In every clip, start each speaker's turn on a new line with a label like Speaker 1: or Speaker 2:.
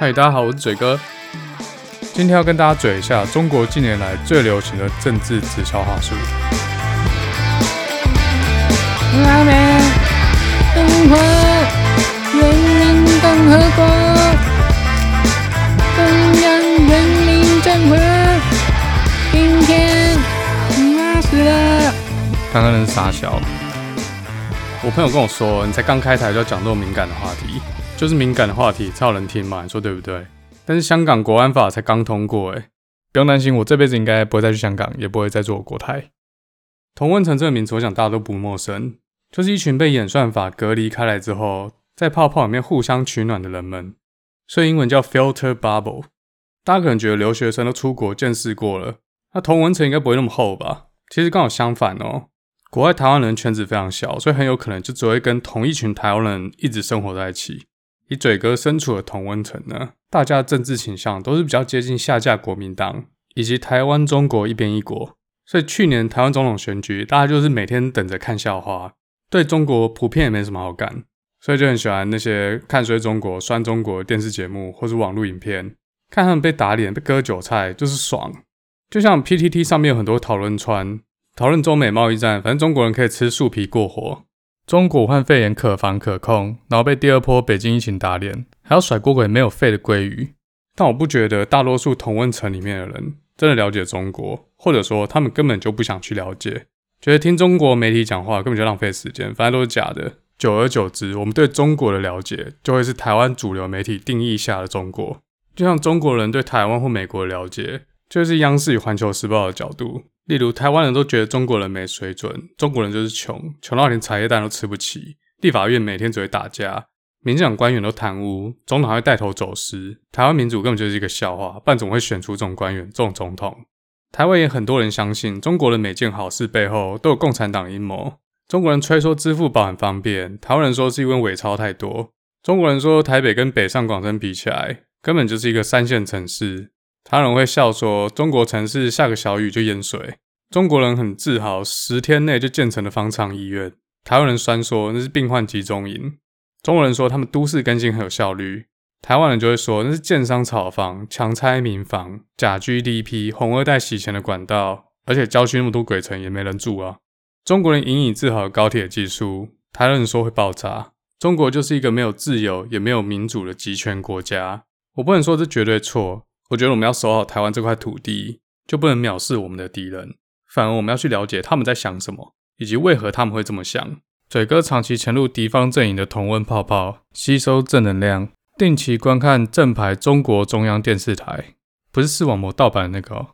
Speaker 1: 嗨，大家好，我是嘴哥。今天要跟大家嘴一下中国近年来最流行的政治直销话术。
Speaker 2: 拉美中华人民共和国中央人民政府今天拉死了。
Speaker 1: 刚刚那是傻笑。我朋友跟我说，你才刚开台就要讲这么敏感的话题，就是敏感的话题才有人听嘛，你说对不对？但是香港国安法才刚通过，诶，不用担心，我这辈子应该不会再去香港，也不会再做国台。同温层这个名词，我想大家都不陌生，就是一群被演算法隔离开来之后，在泡泡里面互相取暖的人们，所以英文叫 filter bubble。大家可能觉得留学生都出国见识过了，那同文层应该不会那么厚吧？其实刚好相反哦。国外台湾人圈子非常小，所以很有可能就只会跟同一群台湾人一直生活在一起。以嘴哥身处的同温层呢，大家的政治倾向都是比较接近下架国民党以及台湾中国一边一国。所以去年台湾总统选举，大家就是每天等着看笑话，对中国普遍也没什么好感，所以就很喜欢那些看衰中国、酸中国电视节目或是网络影片，看他们被打脸、被割韭菜就是爽。就像 PTT 上面有很多讨论串。讨论中美贸易战，反正中国人可以吃树皮过活。中国武汉肺炎可防可控，然后被第二波北京疫情打脸，还要甩锅给没有肺的鲑鱼。但我不觉得大多数同温层里面的人真的了解中国，或者说他们根本就不想去了解，觉得听中国媒体讲话根本就浪费时间，反正都是假的。久而久之，我们对中国的了解就会是台湾主流媒体定义下的中国，就像中国人对台湾或美国的了解，就是央视与环球时报的角度。例如，台湾人都觉得中国人没水准，中国人就是穷，穷到连茶叶蛋都吃不起。立法院每天只会打架，民进党官员都贪污，总统还会带头走私。台湾民主根本就是一个笑话，不然怎么会选出这种官员、这种总统？台湾也很多人相信，中国的每件好事背后都有共产党阴谋。中国人吹说支付宝很方便，台湾人说是因为伪钞太多。中国人说台北跟北上广深比起来，根本就是一个三线城市。他人会笑说，中国城市下个小雨就淹水。中国人很自豪，十天内就建成了方舱医院。台湾人酸说那是病患集中营。中国人说他们都市更新很有效率。台湾人就会说那是建商炒房、强拆民房、假 GDP、红二代洗钱的管道。而且郊区那么多鬼城也没人住啊。中国人引以自豪的高铁技术，台湾人说会爆炸。中国就是一个没有自由也没有民主的集权国家。我不能说这绝对错。我觉得我们要守好台湾这块土地，就不能藐视我们的敌人。反而我们要去了解他们在想什么，以及为何他们会这么想。嘴哥长期潜入敌方阵营的同温泡泡，吸收正能量，定期观看正牌中国中央电视台，不是视网膜盗版的那个。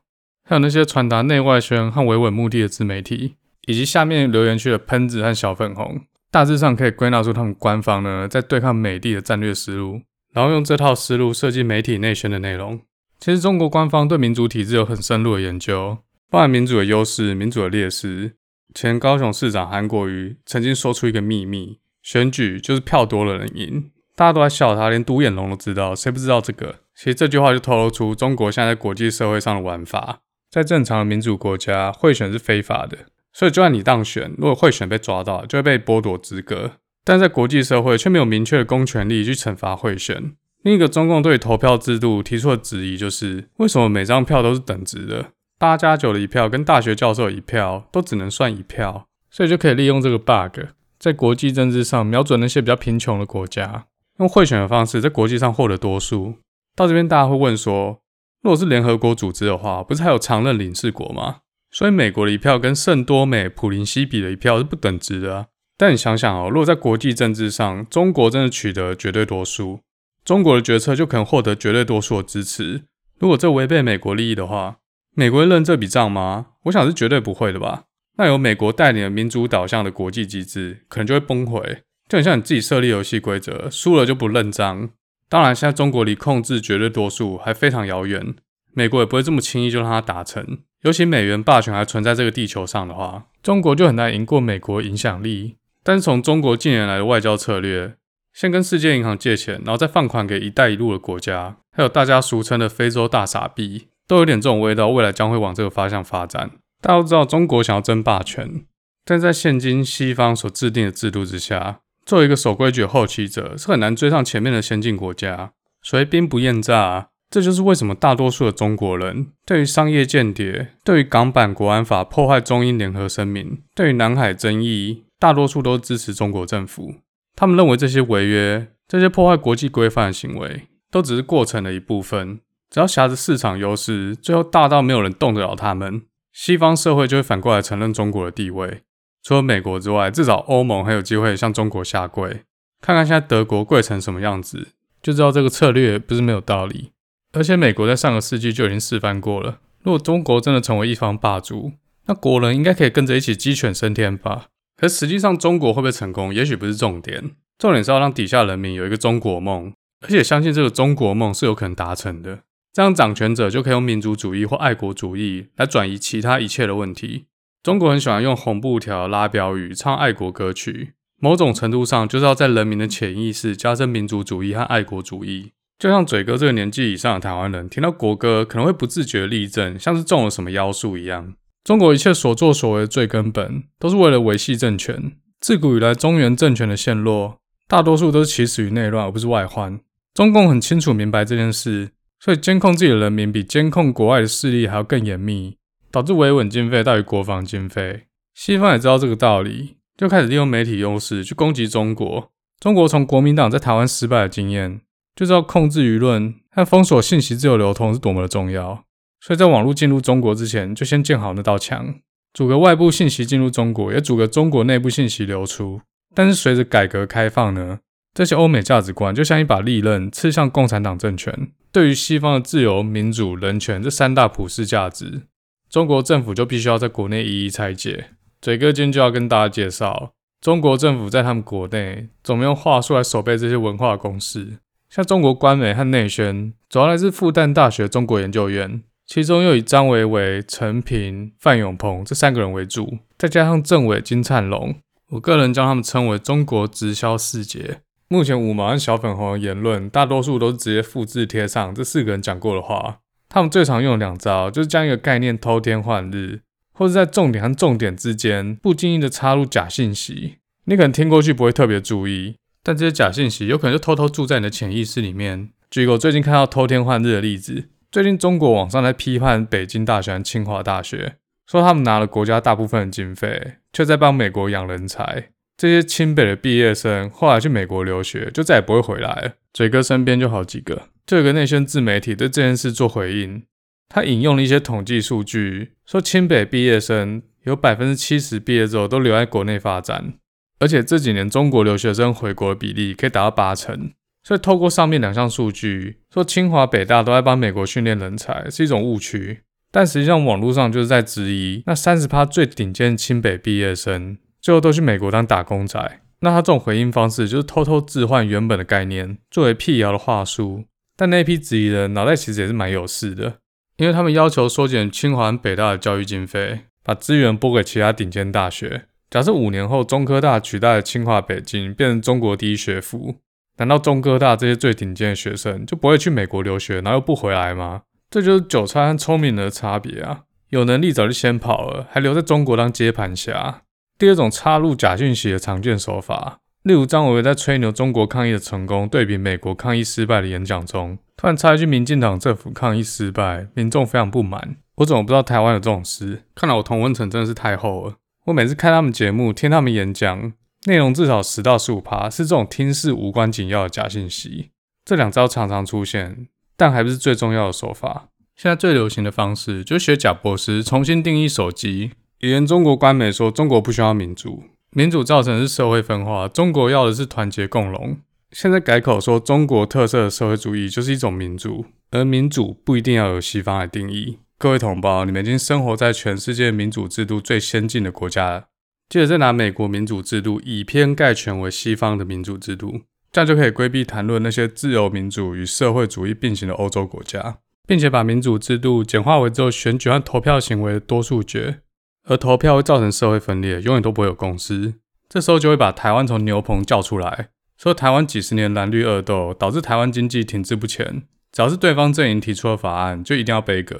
Speaker 1: 还有那些传达内外宣和维稳目的的自媒体，以及下面留言区的喷子和小粉红，大致上可以归纳出他们官方呢在对抗美帝的战略思路，然后用这套思路设计媒体内宣的内容。其实中国官方对民主体制有很深入的研究，包含民主的优势、民主的劣势。前高雄市长韩国瑜曾经说出一个秘密：选举就是票多的人赢。大家都在笑他，连独眼龙都知道，谁不知道这个？其实这句话就透露出中国现在在国际社会上的玩法。在正常的民主国家，贿选是非法的，所以就算你当选，如果贿选被抓到，就会被剥夺资格。但在国际社会却没有明确的公权力去惩罚贿选。另一个中共对投票制度提出的质疑就是：为什么每张票都是等值的？八加九的一票跟大学教授一票都只能算一票，所以就可以利用这个 bug，在国际政治上瞄准那些比较贫穷的国家，用贿选的方式在国际上获得多数。到这边大家会问说：如果是联合国组织的话，不是还有常任理事国吗？所以美国的一票跟圣多美普林西比的一票是不等值的。但你想想哦，如果在国际政治上，中国真的取得绝对多数。中国的决策就可能获得绝对多数的支持。如果这违背美国利益的话，美国会认这笔账吗？我想是绝对不会的吧。那由美国带领的民主导向的国际机制，可能就会崩溃。就很像你自己设立游戏规则，输了就不认账。当然，现在中国离控制绝对多数还非常遥远，美国也不会这么轻易就让它达成。尤其美元霸权还存在这个地球上的话，中国就很难赢过美国影响力。但是从中国近年来的外交策略，先跟世界银行借钱，然后再放款给“一带一路”的国家，还有大家俗称的“非洲大傻逼”，都有点这种味道。未来将会往这个方向发展。大家都知道，中国想要争霸权，但在现今西方所制定的制度之下，作为一个守规矩的后起者，是很难追上前面的先进国家。所以兵不厌诈？这就是为什么大多数的中国人对于商业间谍、对于港版国安法破坏中英联合声明、对于南海争议，大多数都支持中国政府。他们认为这些违约、这些破坏国际规范的行为，都只是过程的一部分。只要挟着市场优势，最后大到没有人动得了他们，西方社会就会反过来承认中国的地位。除了美国之外，至少欧盟还有机会向中国下跪。看看现在德国跪成什么样子，就知道这个策略不是没有道理。而且美国在上个世纪就已经示范过了。如果中国真的成为一方霸主，那国人应该可以跟着一起鸡犬升天吧？可实际上，中国会不会成功，也许不是重点，重点是要让底下人民有一个中国梦，而且相信这个中国梦是有可能达成的。这样掌权者就可以用民族主义或爱国主义来转移其他一切的问题。中国很喜欢用红布条、拉标语、唱爱国歌曲，某种程度上就是要在人民的潜意识加深民族主义和爱国主义。就像嘴哥这个年纪以上的台湾人，听到国歌可能会不自觉立正，像是中了什么妖术一样。中国一切所作所为的最根本，都是为了维系政权。自古以来，中原政权的陷落，大多数都是起始于内乱，而不是外患。中共很清楚明白这件事，所以监控自己的人民比监控国外的势力还要更严密，导致维稳经费大于国防经费。西方也知道这个道理，就开始利用媒体优势去攻击中国。中国从国民党在台湾失败的经验。就知道控制舆论和封锁信息自由流通是多么的重要，所以在网络进入中国之前，就先建好那道墙，阻隔外部信息进入中国，也阻隔中国内部信息流出。但是随着改革开放呢，这些欧美价值观就像一把利刃刺向共产党政权。对于西方的自由、民主、人权这三大普世价值，中国政府就必须要在国内一一拆解。嘴哥今天就要跟大家介绍，中国政府在他们国内怎么用话术来守备这些文化公式。像中国官媒和内宣，主要来自复旦大学中国研究院，其中又以张维为、陈平、范永鹏这三个人为主，再加上政委金灿龙，我个人将他们称为中国直销四杰。目前五毛和小粉红的言论，大多数都是直接复制贴上这四个人讲过的话。他们最常用的两招，就是将一个概念偷天换日，或者在重点和重点之间不经意的插入假信息，你可能听过去不会特别注意。但这些假信息有可能就偷偷住在你的潜意识里面。举个我最近看到偷天换日的例子，最近中国网上在批判北京大学清华大学，说他们拿了国家大部分的经费，却在帮美国养人才。这些清北的毕业生后来去美国留学，就再也不会回来了。嘴哥身边就好几个，就有个内宣自媒体对这件事做回应，他引用了一些统计数据，说清北毕业生有百分之七十毕业之后都留在国内发展。而且这几年中国留学生回国的比例可以达到八成，所以透过上面两项数据，说清华北大都在帮美国训练人才是一种误区。但实际上网络上就是在质疑，那三十趴最顶尖清北毕业生，最后都去美国当打工仔。那他这种回应方式就是偷偷置换原本的概念，作为辟谣的话术。但那批质疑的脑袋其实也是蛮有事的，因为他们要求缩减清华北大的教育经费，把资源拨给其他顶尖大学。假设五年后中科大取代了清华北京，变成中国第一学府，难道中科大这些最顶尖的学生就不会去美国留学，然后又不回来吗？这就是韭菜和聪明人的差别啊！有能力早就先跑了，还留在中国当接盘侠。第二种插入假讯息的常见手法，例如张维为在吹牛中国抗疫的成功，对比美国抗疫失败的演讲中，突然插一句民进党政府抗疫失败，民众非常不满。我怎么不知道台湾有这种事？看来我同温层真的是太厚了。我每次看他们节目，听他们演讲，内容至少十到十五趴是这种听似无关紧要的假信息。这两招常常出现，但还不是最重要的手法。现在最流行的方式就是学贾伯斯重新定义手机。以前中国官媒说中国不需要民主，民主造成的是社会分化，中国要的是团结共荣。现在改口说中国特色的社会主义就是一种民主，而民主不一定要由西方来定义。各位同胞，你们已经生活在全世界民主制度最先进的国家，接着再拿美国民主制度以偏概全为西方的民主制度，这样就可以规避谈论那些自由民主与社会主义并行的欧洲国家，并且把民主制度简化为只有选举和投票行为的多数决，而投票会造成社会分裂，永远都不会有共识。这时候就会把台湾从牛棚叫出来，说台湾几十年蓝绿恶斗导致台湾经济停滞不前，只要是对方阵营提出的法案，就一定要背锅。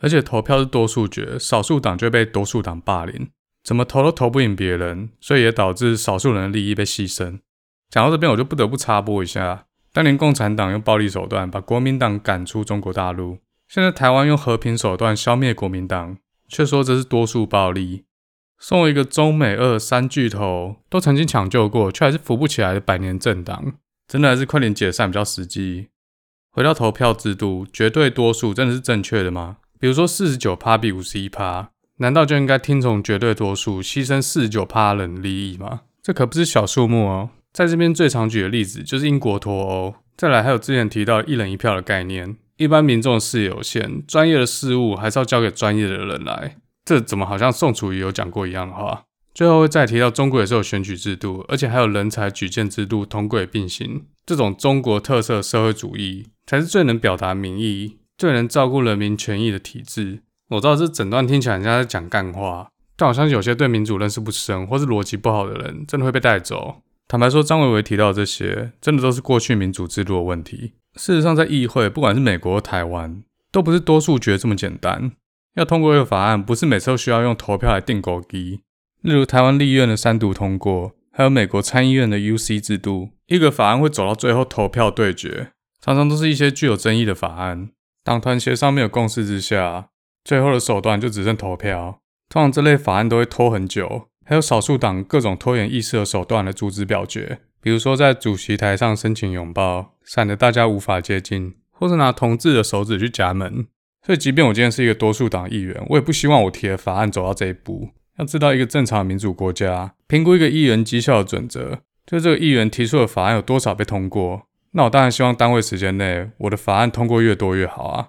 Speaker 1: 而且投票是多数决，少数党就会被多数党霸凌，怎么投都投不赢别人，所以也导致少数人的利益被牺牲。讲到这边，我就不得不插播一下，当年共产党用暴力手段把国民党赶出中国大陆，现在台湾用和平手段消灭国民党，却说这是多数暴力。送一个中美俄三巨头都曾经抢救过，却还是扶不起来的百年政党，真的还是快点解散比较实际。回到投票制度，绝对多数真的是正确的吗？比如说四十九趴比五十一趴，难道就应该听从绝对多数，牺牲四十九趴人利益吗？这可不是小数目哦。在这边最常举的例子就是英国脱欧，再来还有之前提到一人一票的概念。一般民众视野有限，专业的事物还是要交给专业的人来。这怎么好像宋楚瑜有讲过一样的话？最后会再提到中国也是有选举制度，而且还有人才举荐制度同轨并行。这种中国特色社会主义才是最能表达民意、最能照顾人民权益的体制。我知道这整段听起来很像在讲干话，但我相信有些对民主认识不深或是逻辑不好的人，真的会被带走。坦白说，张维维提到的这些，真的都是过去民主制度的问题。事实上，在议会，不管是美国或台湾，都不是多数决这么简单。要通过一个法案，不是每次都需要用投票来定勾机。例如台湾立院的三读通过，还有美国参议院的 UC 制度，一个法案会走到最后投票对决，常常都是一些具有争议的法案。党团协商没有共识之下，最后的手段就只剩投票。通常这类法案都会拖很久，还有少数党各种拖延议事的手段来阻止表决，比如说在主席台上申请拥抱，闪得大家无法接近，或是拿同志的手指去夹门。所以，即便我今天是一个多数党议员，我也不希望我提的法案走到这一步。要知道，一个正常的民主国家评估一个议员绩效的准则，就是这个议员提出的法案有多少被通过。那我当然希望单位时间内，我的法案通过越多越好啊。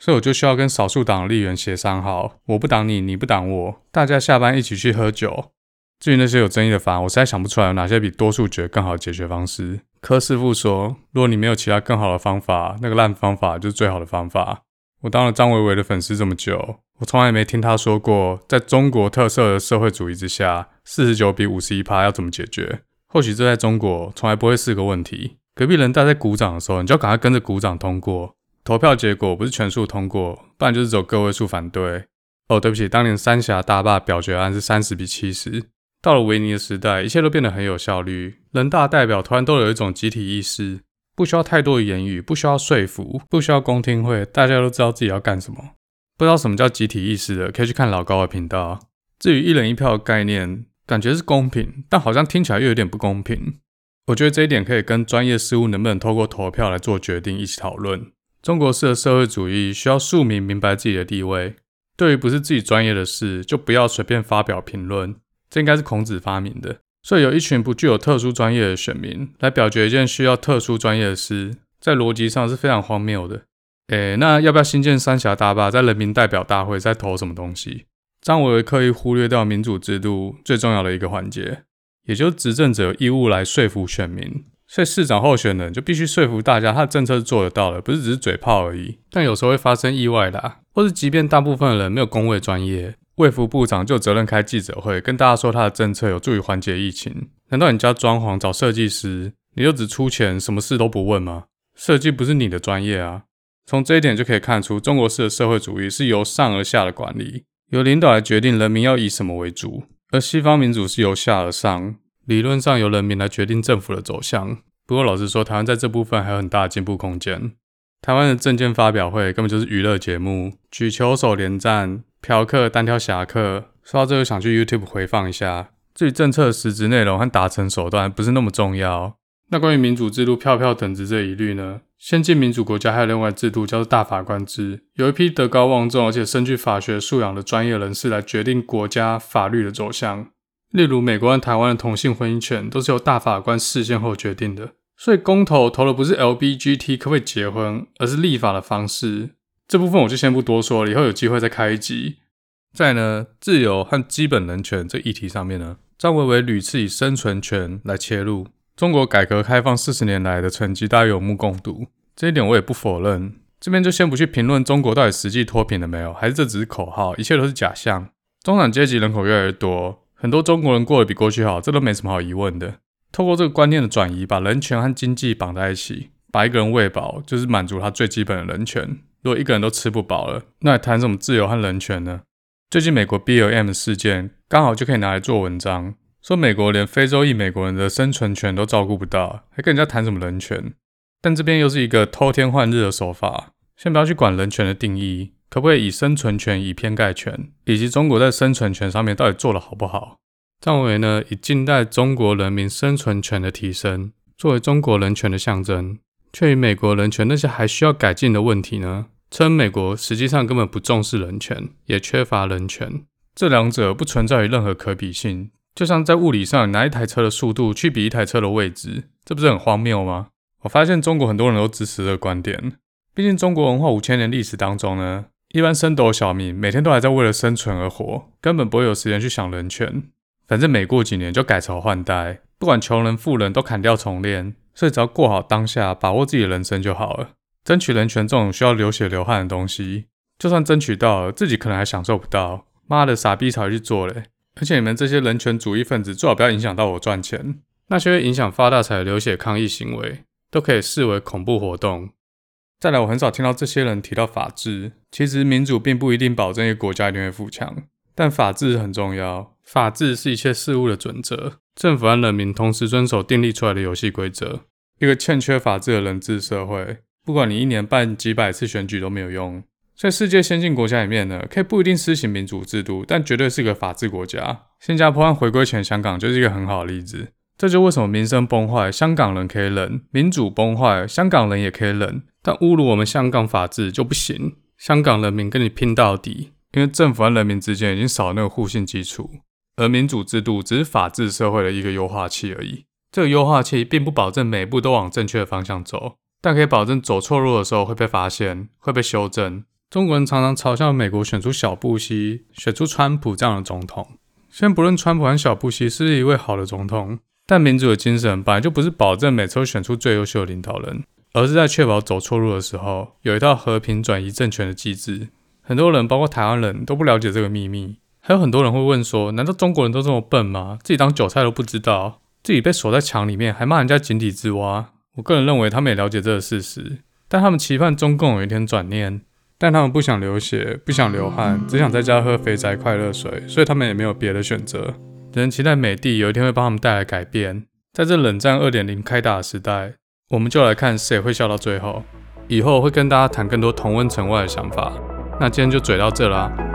Speaker 1: 所以我就需要跟少数党的议员协商好，我不挡你，你不挡我，大家下班一起去喝酒。至于那些有争议的法案，我实在想不出来有哪些比多数决更好的解决方式。柯师傅说，如果你没有其他更好的方法，那个烂方法就是最好的方法。我当了张维维的粉丝这么久，我从来没听他说过，在中国特色的社会主义之下，四十九比五十一趴要怎么解决？或许这在中国从来不会是个问题。隔壁人大在鼓掌的时候，你就要赶快跟着鼓掌通过。投票结果不是全数通过，不然就是只有个位数反对。哦，对不起，当年三峡大坝表决案是三十比七十。到了维尼的时代，一切都变得很有效率，人大代表突然都有一种集体意识。不需要太多的言语，不需要说服，不需要公听会，大家都知道自己要干什么。不知道什么叫集体意识的，可以去看老高的频道。至于一人一票的概念，感觉是公平，但好像听起来又有点不公平。我觉得这一点可以跟专业事务能不能透过投票来做决定一起讨论。中国式的社会主义需要庶民明白自己的地位，对于不是自己专业的事，就不要随便发表评论。这应该是孔子发明的。所以有一群不具有特殊专业的选民来表决一件需要特殊专业的事，在逻辑上是非常荒谬的。诶，那要不要新建三峡大坝？在人民代表大会在投什么东西？张维维刻意忽略掉民主制度最重要的一个环节，也就是执政者有义务来说服选民。所以市长候选人就必须说服大家，他的政策是做得到的，不是只是嘴炮而已。但有时候会发生意外的，或是即便大部分的人没有公卫专业。卫福部长就有责任开记者会，跟大家说他的政策有助于缓解疫情。难道你家装潢找设计师，你就只出钱，什么事都不问吗？设计不是你的专业啊！从这一点就可以看出，中国式的社会主义是由上而下的管理，由领导来决定人民要以什么为主；而西方民主是由下而上，理论上由人民来决定政府的走向。不过老实说，台湾在这部分还有很大的进步空间。台湾的政见发表会根本就是娱乐节目，举球手连战。嫖客单挑侠客，说到这个想去 YouTube 回放一下。至于政策的实质内容和达成手段不是那么重要。那关于民主制度票票等值这一律呢？先进民主国家还有另外制度叫做大法官制，有一批德高望重而且深具法学素养的专业人士来决定国家法律的走向。例如美国和台湾的同性婚姻权都是由大法官事先后决定的。所以公投投的不是 LBGT 可不可以结婚，而是立法的方式。这部分我就先不多说了，以后有机会再开一集。在呢，自由和基本人权这议题上面呢，张维维屡次以生存权来切入。中国改革开放四十年来的成绩，大家有目共睹，这一点我也不否认。这边就先不去评论中国到底实际脱贫了没有，还是这只是口号，一切都是假象。中产阶级人口越来越多，很多中国人过得比过去好，这都没什么好疑问的。透过这个观念的转移，把人权和经济绑在一起，把一个人喂饱，就是满足他最基本的人权。如果一个人都吃不饱了，那还谈什么自由和人权呢？最近美国 BLM 事件刚好就可以拿来做文章，说美国连非洲裔美国人的生存权都照顾不到，还跟人家谈什么人权？但这边又是一个偷天换日的手法。先不要去管人权的定义，可不可以以生存权以偏概全，以及中国在生存权上面到底做得好不好？这样认为呢，以近代中国人民生存权的提升作为中国人权的象征，却以美国人权那些还需要改进的问题呢，称美国实际上根本不重视人权，也缺乏人权。这两者不存在于任何可比性，就像在物理上拿一台车的速度去比一台车的位置，这不是很荒谬吗？我发现中国很多人都支持这个观点，毕竟中国文化五千年历史当中呢，一般升斗小民每天都还在为了生存而活，根本不会有时间去想人权。反正每过几年就改朝换代，不管穷人富人都砍掉重练，所以只要过好当下，把握自己的人生就好了。争取人权这种需要流血流汗的东西，就算争取到了，自己可能还享受不到。妈的，傻逼才去做嘞！而且你们这些人权主义分子，最好不要影响到我赚钱。那些会影响发大财的流血抗议行为，都可以视为恐怖活动。再来，我很少听到这些人提到法治。其实民主并不一定保证一个国家一定会富强，但法治很重要。法治是一切事物的准则，政府和人民同时遵守订立出来的游戏规则。一个欠缺法治的人治社会，不管你一年办几百次选举都没有用。在世界先进国家里面呢，可以不一定施行民主制度，但绝对是个法治国家。新加坡和回归前香港就是一个很好的例子。这就为什么民生崩坏，香港人可以忍；民主崩坏，香港人也可以忍。但侮辱我们香港法治就不行。香港人民跟你拼到底，因为政府和人民之间已经少了那个互信基础，而民主制度只是法治社会的一个优化器而已。这个优化器并不保证每步都往正确的方向走，但可以保证走错路的时候会被发现，会被修正。中国人常常嘲笑美国选出小布希、选出川普这样的总统。先不论川普和小布希是一位好的总统，但民主的精神本来就不是保证每次都选出最优秀的领导人，而是在确保走错路的时候有一套和平转移政权的机制。很多人，包括台湾人都不了解这个秘密。还有很多人会问说：难道中国人都这么笨吗？自己当韭菜都不知道，自己被锁在墙里面还骂人家井底之蛙？我个人认为他们也了解这个事实，但他们期盼中共有一天转念。但他们不想流血，不想流汗，只想在家喝肥宅快乐水，所以他们也没有别的选择。只能期待美帝有一天会帮他们带来改变。在这冷战二点零开打的时代，我们就来看谁会笑到最后。以后会跟大家谈更多同温层外的想法。那今天就嘴到这啦。